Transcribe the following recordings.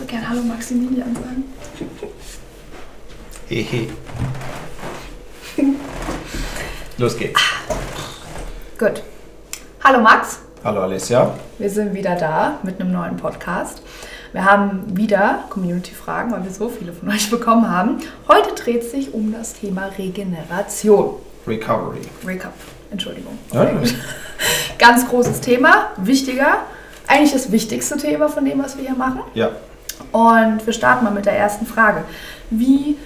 so gern Hallo Maximilian sagen. Hehe. Los geht's. Gut. Hallo Max, Hallo Alessia. wir sind wieder da mit einem neuen Podcast. Wir haben wieder Community-Fragen, weil wir so viele von euch bekommen haben. Heute dreht sich um das Thema Regeneration. Recovery. Recap, Entschuldigung. Ja, Ganz großes Thema, wichtiger, eigentlich das wichtigste Thema von dem, was wir hier machen. ja. Und wir starten mal mit der ersten Frage. Wie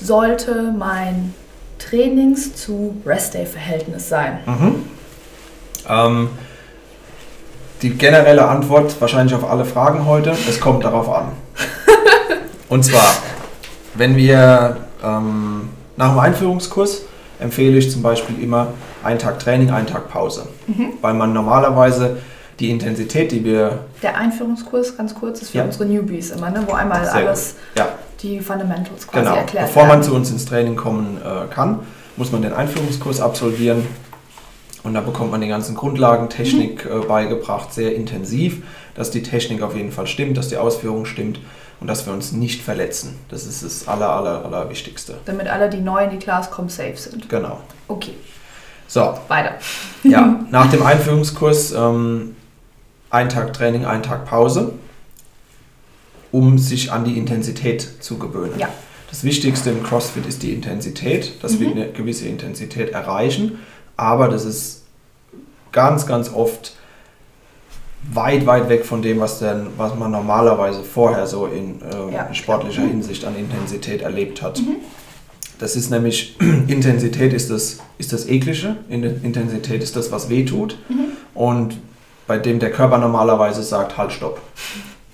sollte mein Trainings- zu Rest-Day-Verhältnis sein? Ähm, die generelle Antwort wahrscheinlich auf alle Fragen heute, es kommt darauf an. Und zwar, wenn wir ähm, nach dem Einführungskurs empfehle ich zum Beispiel immer einen Tag Training, einen Tag Pause. Weil man normalerweise die Intensität, die wir Der Einführungskurs, ganz kurz, ist für Ja. unsere Newbies immer, ne? wo einmal Sehr alles, Ja, die Fundamentals quasi genau. erklärt Bevor man werden. zu uns ins Training kommen äh, kann, muss man den Einführungskurs absolvieren. Und da bekommt man die ganzen Grundlagen, Technik äh, beigebracht, sehr intensiv, dass die Technik auf jeden Fall stimmt, dass die Ausführung stimmt und dass wir uns nicht verletzen. Das ist das aller, aller, aller Wichtigste. Damit alle, die neu in die Class kommen, safe sind. Genau. Okay, So, weiter. ja, nach dem Einführungskurs ähm, ein Tag Training, ein Tag Pause, um sich an die Intensität zu gewöhnen. Ja. Das Wichtigste im CrossFit ist die Intensität, dass wir eine gewisse Intensität erreichen, aber das ist ganz, ganz oft weit, weit weg von dem, was, denn, was man normalerweise vorher so in, äh, Ja. sportlicher Hinsicht an Intensität erlebt hat. Das ist nämlich, Intensität ist das, ist das Eklige, In- Intensität ist das, was weh tut und bei dem der Körper normalerweise sagt, halt, stopp.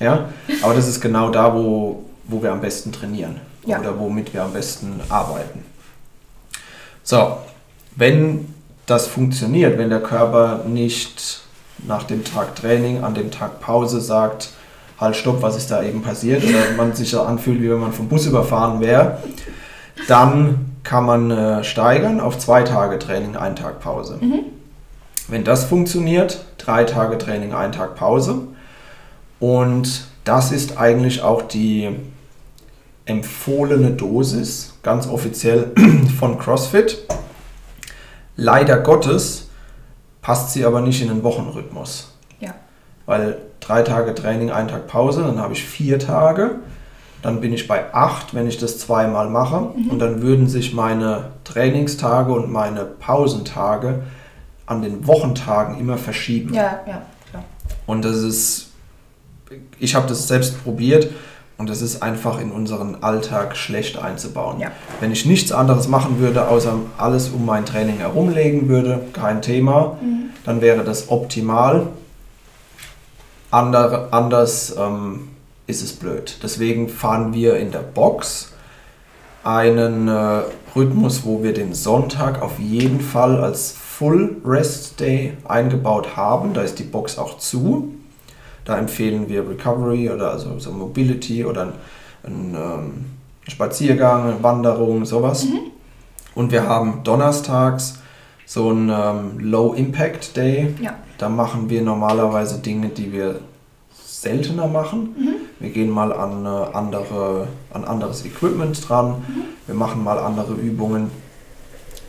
Ja? Aber das ist genau da, wo, wo wir am besten trainieren Ja. oder womit wir am besten arbeiten. So, wenn das funktioniert, wenn der Körper nicht nach dem Tag Training, an dem Tag Pause sagt, halt, stopp, was ist da eben passiert, oder man sich so anfühlt, wie wenn man vom Bus überfahren wäre, dann kann man äh, steigern auf zwei Tage Training, ein Tag Pause. Wenn das funktioniert, drei Tage Training, ein Tag Pause. Und das ist eigentlich auch die empfohlene Dosis, ganz offiziell von CrossFit. Leider Gottes passt sie aber nicht in den Wochenrhythmus. Ja. Weil drei Tage Training, ein Tag Pause, dann habe ich vier Tage. Dann bin ich bei acht, wenn ich das zweimal mache. Und dann würden sich meine Trainingstage und meine Pausentage an den Wochentagen immer verschieben. Ja, ja, klar. Und das ist, ich habe das selbst probiert und das ist einfach in unseren Alltag schlecht einzubauen. Ja. Wenn ich nichts anderes machen würde, außer alles um mein Training herumlegen würde, kein Thema, dann wäre das optimal. Andere, anders ähm, ist es blöd. Deswegen fahren wir in der Box einen äh, Rhythmus, wo wir den Sonntag auf jeden Fall als Full Rest Day eingebaut haben. Da ist die Box auch zu. Da empfehlen wir Recovery oder also so Mobility oder ein, ein ähm, Spaziergang, eine Wanderung, sowas. Und wir haben donnerstags so einen ähm, Low Impact Day. Ja. Da machen wir normalerweise Dinge, die wir seltener machen. Wir gehen mal an, äh, andere, an anderes Equipment dran. Wir machen mal andere Übungen,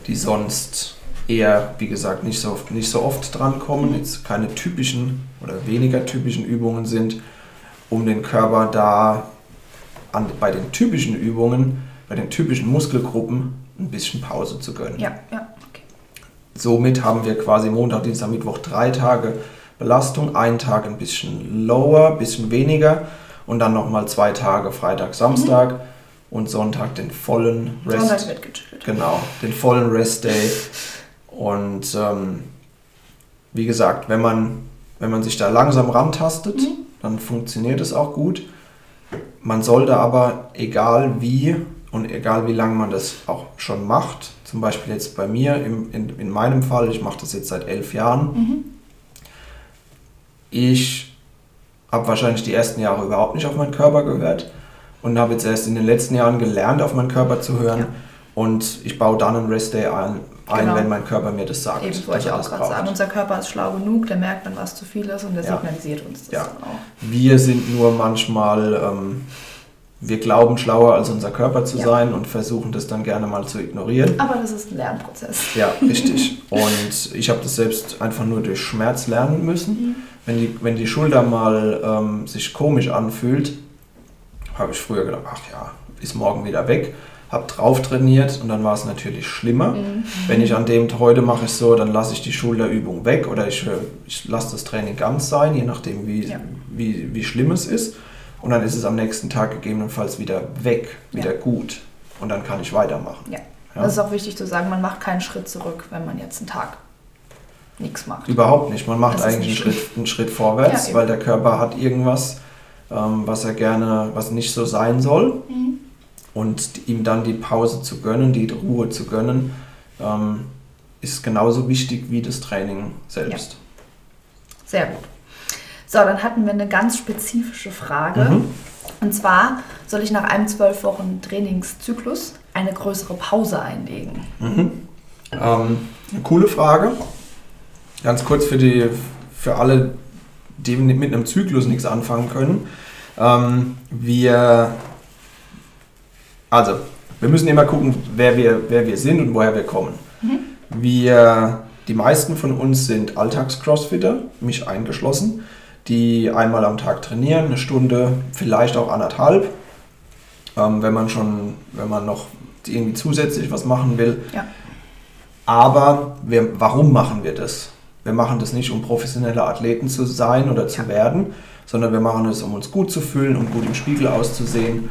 die sonst eher, wie gesagt, nicht so, oft- nicht so oft drankommen. Jetzt keine typischen oder weniger typischen Übungen sind, um den Körper da an, bei den typischen Übungen, bei den typischen Muskelgruppen ein bisschen Pause zu gönnen. Ja, ja, okay. Somit haben wir quasi Montag, Dienstag, Mittwoch drei Tage Belastung, einen Tag ein bisschen lower, ein bisschen weniger und dann nochmal zwei Tage Freitag, Samstag und Sonntag den vollen Rest. Sonntag wird gechillt. Genau, den vollen Rest Day. Und ähm, wie gesagt, wenn man, wenn man sich da langsam rantastet, dann funktioniert es auch gut. Man sollte aber, egal wie und egal wie lange man das auch schon macht, zum Beispiel jetzt bei mir, im, in, in meinem Fall, ich mache das jetzt seit elf Jahren, ich habe wahrscheinlich die ersten Jahre überhaupt nicht auf meinen Körper gehört und habe jetzt erst in den letzten Jahren gelernt, auf meinen Körper zu hören. Ja. Und ich baue dann einen Rest Day ein, ein, Genau. wenn mein Körper mir das sagt. Eben wollte ich auch gerade sagen, unser Körper ist schlau genug, der merkt dann, was zu viel ist und der Ja. signalisiert uns das Ja. dann auch. Wir sind nur manchmal, ähm, wir glauben schlauer als unser Körper zu Ja. sein und versuchen das dann gerne mal zu ignorieren. Aber das ist ein Lernprozess. Ja, richtig. Und ich habe das selbst einfach nur durch Schmerz lernen müssen. Wenn, die, wenn die Schulter mal ähm, sich komisch anfühlt, habe ich früher gedacht, ach ja, ist morgen wieder weg. Habe drauf trainiert und dann war es natürlich schlimmer. Mhm. Wenn ich an dem heute mache ich so, dann lasse ich die Schulterübung weg oder ich, äh, ich lasse das Training ganz sein, je nachdem wie, Ja. wie, wie schlimm es ist. Und dann ist es am nächsten Tag gegebenenfalls wieder weg, wieder gut. Und dann kann ich weitermachen. Ja. Ja. Das ist auch wichtig zu sagen, man macht keinen Schritt zurück, wenn man jetzt einen Tag nichts macht. Überhaupt nicht. Man macht Das eigentlich einen Schritt, einen Schritt vorwärts, Ja, weil der Körper hat irgendwas, ähm, was er gerne, was nicht so sein soll. Mhm. Und ihm dann die Pause zu gönnen, die Ruhe zu gönnen, ähm, ist genauso wichtig wie das Training selbst. Sehr gut. So, dann hatten wir eine ganz spezifische Frage. Mhm. Und zwar soll ich nach einem zwölf Wochen Trainingszyklus eine größere Pause einlegen? Mhm. Ähm, eine coole Frage. Ganz kurz für, die, für alle, die mit einem Zyklus nichts anfangen können. Ähm, wir, also, wir müssen immer gucken, wer wir, wer wir sind und woher wir kommen. Wir, die meisten von uns sind Alltags-Crossfitter, mich eingeschlossen, die einmal am Tag trainieren, eine Stunde, vielleicht auch anderthalb. Ähm, wenn man schon, wenn man noch irgendwie zusätzlich was machen will. Ja. Aber wir, warum machen wir das? Wir machen das nicht, um professionelle Athleten zu sein oder zu Ja. werden, sondern wir machen es, um uns gut zu fühlen, um gut im Spiegel auszusehen,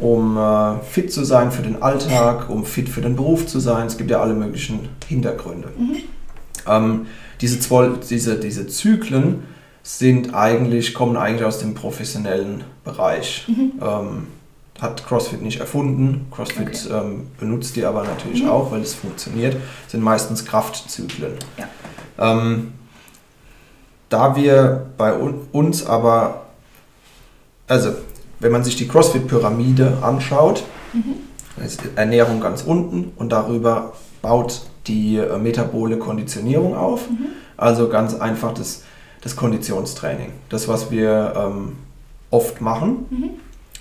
um äh, fit zu sein für den Alltag, um fit für den Beruf zu sein. Es gibt ja alle möglichen Hintergründe. Ähm, diese, zwol- diese, diese Zyklen sind eigentlich, kommen eigentlich aus dem professionellen Bereich. Ähm, hat CrossFit nicht erfunden. CrossFit ähm, benutzt die aber natürlich Mhm. auch, weil es funktioniert. Sind meistens Kraftzyklen. Ja. Ähm, da wir bei un uns aber, also wenn man sich die CrossFit-Pyramide anschaut, ist Ernährung ganz unten und darüber baut die äh, metabole Konditionierung auf. Also ganz einfach das, das Konditionstraining. Das, was wir ähm, oft machen.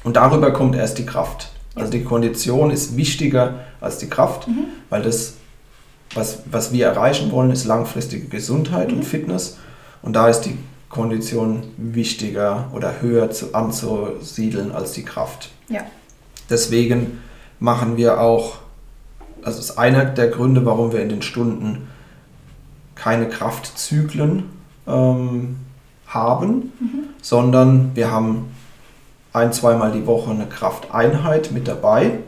Und darüber kommt erst die Kraft. Also die Kondition ist wichtiger als die Kraft, weil das, was, was wir erreichen wollen, ist langfristige Gesundheit und Fitness. Und da ist die Kondition wichtiger oder höher zu, anzusiedeln als die Kraft. Ja. Deswegen machen wir auch, also ist einer der Gründe, warum wir in den Stunden keine Kraftzyklen ähm, haben, sondern wir haben ein, zweimal die Woche eine Krafteinheit mit dabei,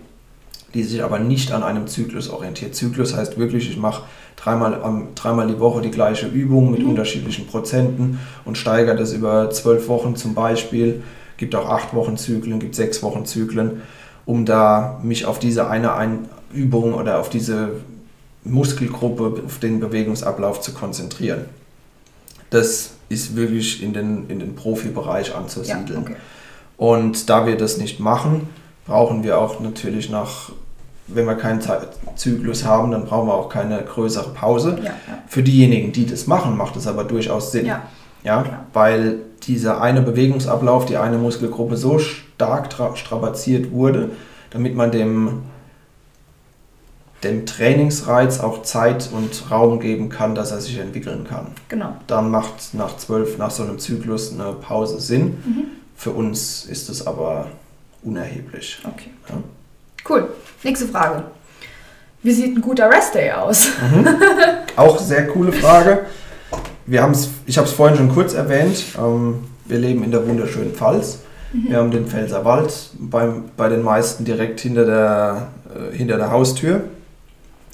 die sich aber nicht an einem Zyklus orientiert. Zyklus heißt wirklich, ich mache dreimal, am- dreimal die Woche die gleiche Übung mit unterschiedlichen Prozenten und steigere das über zwölf Wochen zum Beispiel. Gibt auch acht Wochen Zyklen, gibt sechs Wochen Zyklen, um da mich auf diese eine ein Übung oder auf diese Muskelgruppe, auf den Bewegungsablauf zu konzentrieren. Das ist wirklich in den, in den Profibereich Ja, anzusiedeln. okay. Und da wir das nicht machen, brauchen wir auch natürlich nach, wenn wir keinen Zyklus haben, dann brauchen wir auch keine größere Pause. Ja, ja. Für diejenigen, die das machen, macht es aber durchaus Sinn. Ja. Ja, weil dieser eine Bewegungsablauf, die eine Muskelgruppe so stark tra- strapaziert wurde, damit man dem, dem Trainingsreiz auch Zeit und Raum geben kann, dass er sich entwickeln kann. Genau. Dann macht nach zwölf, nach so einem Zyklus eine Pause Sinn. Mhm. Für uns ist es aber unerheblich. Okay. Ja. Cool. Nächste Frage. Wie sieht ein guter Restday aus? Auch sehr coole Frage. Wir haben's, ich habe es vorhin schon kurz erwähnt. Ähm, wir leben in der wunderschönen Pfalz. Wir haben den Pfälzerwald beim, bei den meisten direkt hinter der, äh, hinter der Haustür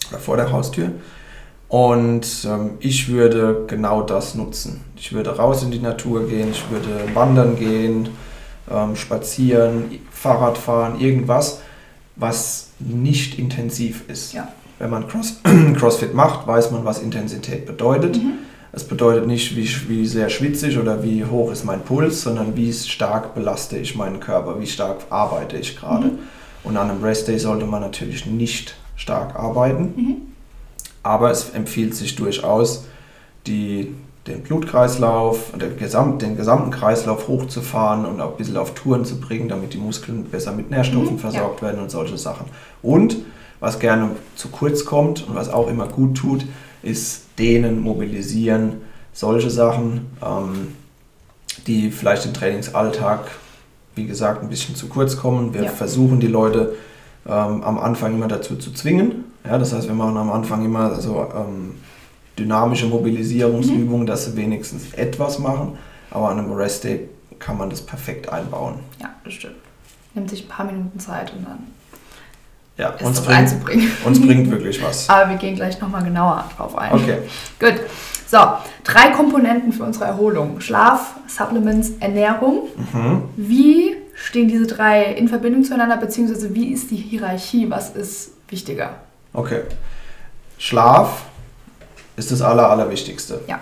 oder vor der Haustür. Und ähm, ich würde genau das nutzen. Ich würde raus in die Natur gehen, ich würde wandern gehen, ähm, spazieren, Fahrrad fahren, irgendwas, was nicht intensiv ist. Ja. Wenn man Cross CrossFit macht, weiß man, was Intensität bedeutet. Es bedeutet nicht, wie, wie sehr schwitze ich oder wie hoch ist mein Puls, sondern wie stark belaste ich meinen Körper, wie stark arbeite ich gerade. Und an einem Rest Day sollte man natürlich nicht stark arbeiten. Aber es empfiehlt sich durchaus, die, den Blutkreislauf, den, Gesamt, den gesamten Kreislauf hochzufahren und auch ein bisschen auf Touren zu bringen, damit die Muskeln besser mit Nährstoffen Mhm, versorgt werden und solche Sachen. Und was gerne zu kurz kommt und was auch immer gut tut, ist dehnen, mobilisieren, solche Sachen, ähm, die vielleicht im Trainingsalltag, wie gesagt, ein bisschen zu kurz kommen. Wir Ja. versuchen die Leute ähm, am Anfang immer dazu zu zwingen. Ja, das heißt, wir machen am Anfang immer so ähm, dynamische Mobilisierungsübungen, dass sie wenigstens etwas machen. Aber an einem Rest Day kann man das perfekt einbauen. Ja, das stimmt. Nimmt sich ein paar Minuten Zeit und dann Ja, ist uns das bringt, einzubringen. uns bringt wirklich was. Aber wir gehen gleich nochmal genauer drauf ein. Okay. Gut. So, drei Komponenten für unsere Erholung. Schlaf, Supplements, Ernährung. Mhm. Wie stehen diese drei in Verbindung zueinander, beziehungsweise wie ist die Hierarchie? Was ist wichtiger? Okay. Schlaf ist das Aller, Allerwichtigste. Ja.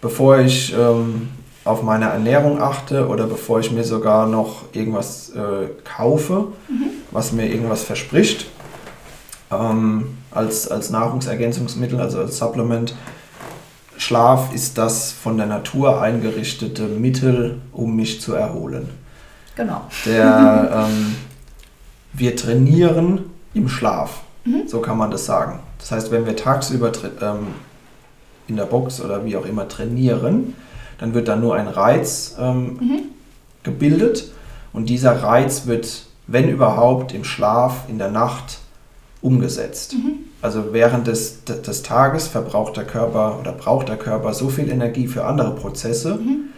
Bevor ich ähm, auf meine Ernährung achte oder bevor ich mir sogar noch irgendwas äh, kaufe, was mir irgendwas verspricht, ähm, als, als Nahrungsergänzungsmittel, also als Supplement, Schlaf ist das von der Natur eingerichtete Mittel, um mich zu erholen. Genau. Der, ähm, wir trainieren im Schlaf, Mhm. so kann man das sagen. Das heißt, wenn wir tagsüber ähm, in der Box oder wie auch immer trainieren, dann wird da nur ein Reiz ähm, Mhm. gebildet und dieser Reiz wird, wenn überhaupt, im Schlaf, in der Nacht umgesetzt. Mhm. Also während des, des Tages verbraucht der Körper oder braucht der Körper so viel Energie für andere Prozesse, Mhm.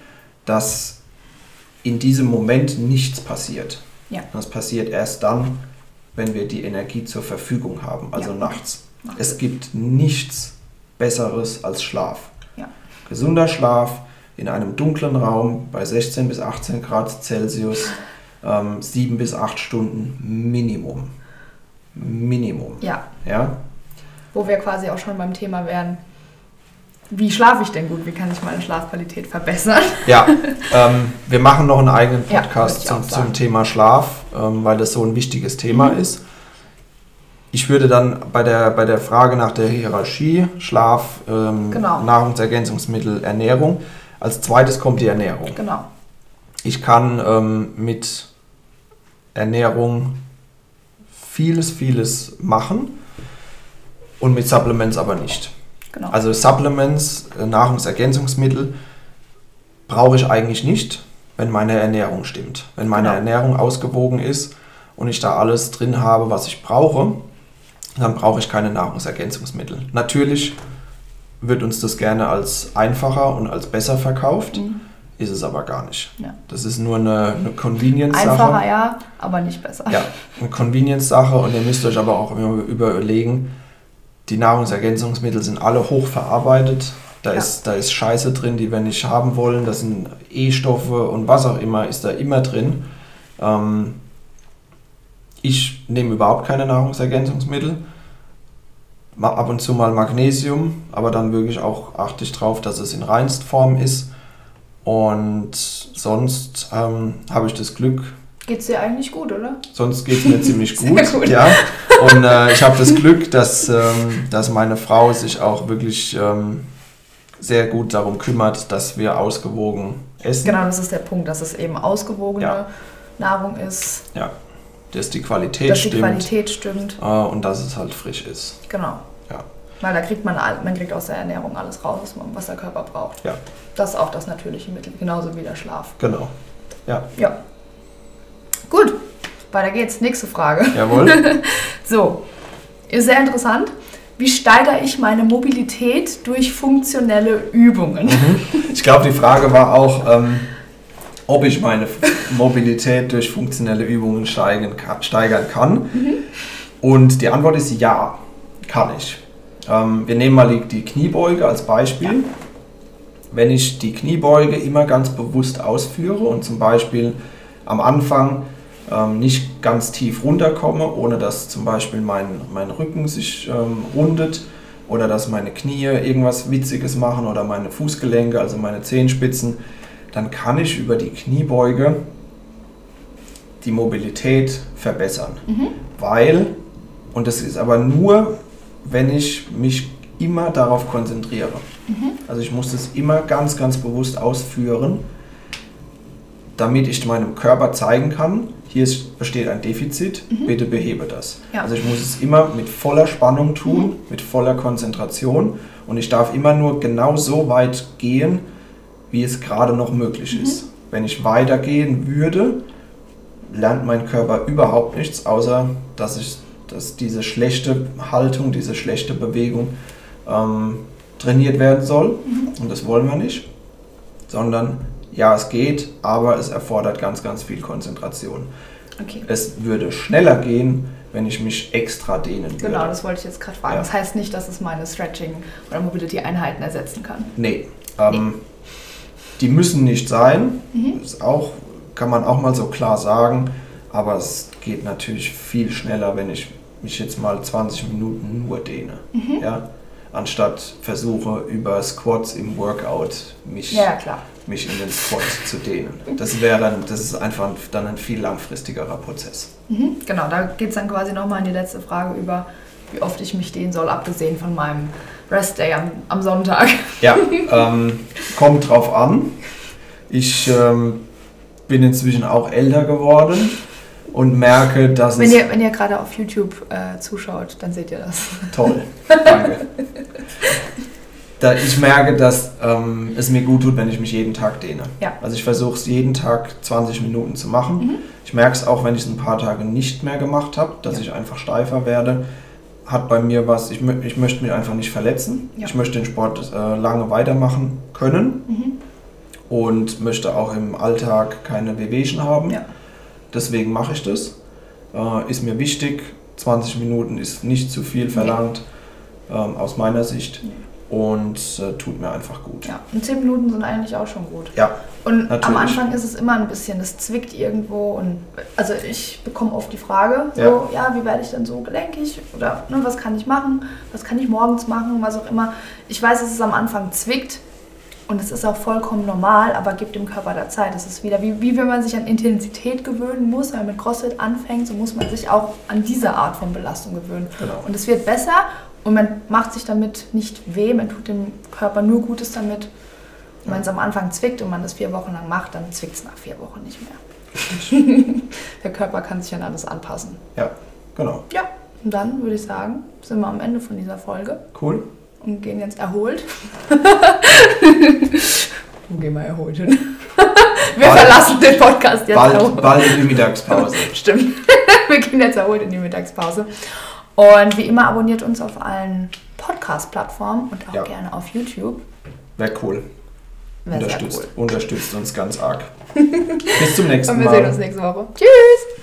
dass in diesem Moment nichts passiert. Ja. Das passiert erst dann, wenn wir die Energie zur Verfügung haben, also Ja. nachts. Es gibt nichts Besseres als Schlaf. Ja. Gesunder Schlaf in einem dunklen Raum bei 16 bis 18 Grad Celsius, ähm, 7 bis 8 Stunden Minimum. Minimum. Ja, Ja? wo wir quasi auch schon beim Thema wären. Wie schlafe ich denn gut? Wie kann ich meine Schlafqualität verbessern? Ja, ähm, wir machen noch einen eigenen Ja, Podcast ich zum, zum Thema Schlaf, ähm, weil das so ein wichtiges Thema Mhm. ist. Ich würde dann bei der, bei der Frage nach der Hierarchie, Schlaf, ähm, Genau. Nahrungsergänzungsmittel, Ernährung, als zweites kommt die Ernährung. Genau. Ich kann ähm, mit Ernährung vieles, vieles machen und mit Supplements aber nicht. Genau. Also Supplements, äh, Nahrungsergänzungsmittel brauche ich eigentlich nicht, wenn meine Ernährung stimmt. Wenn meine Genau. Ernährung ausgewogen ist und ich da alles drin habe, was ich brauche, dann brauche ich keine Nahrungsergänzungsmittel. Natürlich wird uns das gerne als einfacher und als besser verkauft, Mhm. ist es aber gar nicht. Ja. Das ist nur eine, eine Convenience-Sache. Einfacher, ja, aber nicht besser. Ja, eine Convenience-Sache und ihr müsst euch aber auch immer überlegen, die Nahrungsergänzungsmittel sind alle hochverarbeitet. Da, Ja. ist, da ist Scheiße drin, die wir nicht haben wollen. Da sind E-Stoffe und was auch immer ist da immer drin. Ähm, ich nehme überhaupt keine Nahrungsergänzungsmittel. Ab und zu mal Magnesium, aber dann wirklich auch achte ich drauf, dass es in Reinstform ist. Und sonst ähm, habe ich das Glück, Geht's dir eigentlich gut, oder? Sonst geht es mir ziemlich gut. gut. Ja. Und äh, ich habe das Glück, dass, ähm, dass meine Frau sich auch wirklich ähm, sehr gut darum kümmert, dass wir ausgewogen essen. Genau, das ist der Punkt, dass es eben ausgewogene Ja. Nahrung ist, Ja. Dass die Qualität dass die stimmt Qualität stimmt. äh, und dass es halt frisch ist. Genau. Ja. Weil da kriegt man, man kriegt aus der Ernährung alles raus, was der Körper braucht. Ja. Das ist auch das natürliche Mittel, genauso wie der Schlaf. Genau. Ja. Ja. Gut, weiter geht's. Nächste Frage. Jawohl. So, ist sehr interessant. Wie steigere ich meine Mobilität durch funktionelle Übungen? Ich glaube, die Frage war auch, ähm, ob ich meine Mobilität durch funktionelle Übungen steigern kann. Steigern kann. Und die Antwort ist ja, kann ich. Ähm, wir nehmen mal die, Kniebeuge als Beispiel. Wenn ich die Kniebeuge immer ganz bewusst ausführe und zum Beispiel am Anfang ähm, nicht ganz tief runterkomme, ohne dass zum Beispiel mein, mein Rücken sich ähm, rundet oder dass meine Knie irgendwas Witziges machen oder meine Fußgelenke, also meine Zehenspitzen, dann kann ich über die Kniebeuge die Mobilität verbessern. Weil, und das ist aber nur, wenn ich mich immer darauf konzentriere. Also ich muss das immer ganz, ganz bewusst ausführen, damit ich meinem Körper zeigen kann, hier besteht ein Defizit, bitte behebe das. Ja. Also ich muss es immer mit voller Spannung tun, mit voller Konzentration und ich darf immer nur genau so weit gehen, wie es gerade noch möglich ist. Wenn ich weitergehen würde, lernt mein Körper überhaupt nichts, außer dass ich dass diese schlechte Haltung, diese schlechte Bewegung ähm, trainiert werden soll. Und das wollen wir nicht. Sondern ja, es geht, aber es erfordert ganz, ganz viel Konzentration. Okay. Es würde schneller gehen, wenn ich mich extra dehnen würde. Genau, das wollte ich jetzt gerade fragen. Ja. Das heißt nicht, dass es meine Stretching- oder Mobility-Einheiten ersetzen kann. Nee. Ähm, Die müssen nicht sein. Mhm. Ist auch, kann man auch mal so klar sagen. Aber es geht natürlich viel schneller, wenn ich mich jetzt mal 20 Minuten nur dehne. Mhm. Ja? Anstatt versuche über Squats im Workout mich, Ja, mich in den Squat zu dehnen. Das wäre dann, das ist einfach dann ein viel langfristigerer Prozess. Mhm. Genau, da geht es dann quasi nochmal in die letzte Frage über, wie oft ich mich dehnen soll, abgesehen von meinem Rest Day am, am Sonntag. Ja, ähm, kommt drauf an. Ich ähm, bin inzwischen auch älter geworden und merke, dass Wenn es ihr, wenn ihr gerade auf YouTube äh, zuschaut, dann seht ihr das. toll. Danke. Da, ich merke, dass ähm, es mir gut tut, wenn ich mich jeden Tag dehne. Ja. Also ich versuche es jeden Tag 20 Minuten zu machen. Mhm. Ich merke es auch, wenn ich es ein paar Tage nicht mehr gemacht habe, dass Ja. ich einfach steifer werde. Hat bei mir was, ich, ich möchte mich einfach nicht verletzen. Ja. Ich möchte den Sport äh, lange weitermachen können Mhm. und möchte auch im Alltag keine Wehwehchen haben. Ja. Deswegen mache ich das. Äh, ist mir wichtig. 20 Minuten ist nicht zu viel verlangt ähm, aus meiner Sicht Nee. Und äh, tut mir einfach gut. Ja, und 10 Minuten sind eigentlich auch schon gut. Ja, Und am Natürlich. Anfang ist es immer ein bisschen, es zwickt irgendwo und also ich bekomme oft die Frage, so, Ja. ja, wie werde ich denn so gelenkig oder ne, was kann ich machen, was kann ich morgens machen, was auch immer. Ich weiß, dass es am Anfang zwickt und es ist auch vollkommen normal, aber gibt dem Körper da Zeit. Es ist wieder wie, wie wenn man sich an Intensität gewöhnen muss, wenn man mit CrossFit anfängt, so muss man sich auch an diese Art von Belastung gewöhnen. genau. Und es wird besser und man macht sich damit nicht weh, man tut dem Körper nur Gutes damit. Und wenn es am Anfang zwickt und man das vier Wochen lang macht, dann zwickt es nach vier Wochen nicht mehr. Der Körper kann sich an alles anpassen. Ja, genau. Ja, und dann würde ich sagen, sind wir am Ende von dieser Folge Cool. und gehen jetzt erholt. Wo gehen wir erholt hin? Wir Bald. verlassen den Podcast jetzt. Bald, erholt. bald in die Mittagspause. Stimmt. Wir gehen jetzt erholt in die Mittagspause. Und wie immer abonniert uns auf allen Podcast-Plattformen und auch Ja. gerne auf YouTube. Wäre cool. Sehr Unterstützt, cool. unterstützt uns ganz arg. Bis zum nächsten Und wir Mal. sehen uns nächste Woche. Tschüss!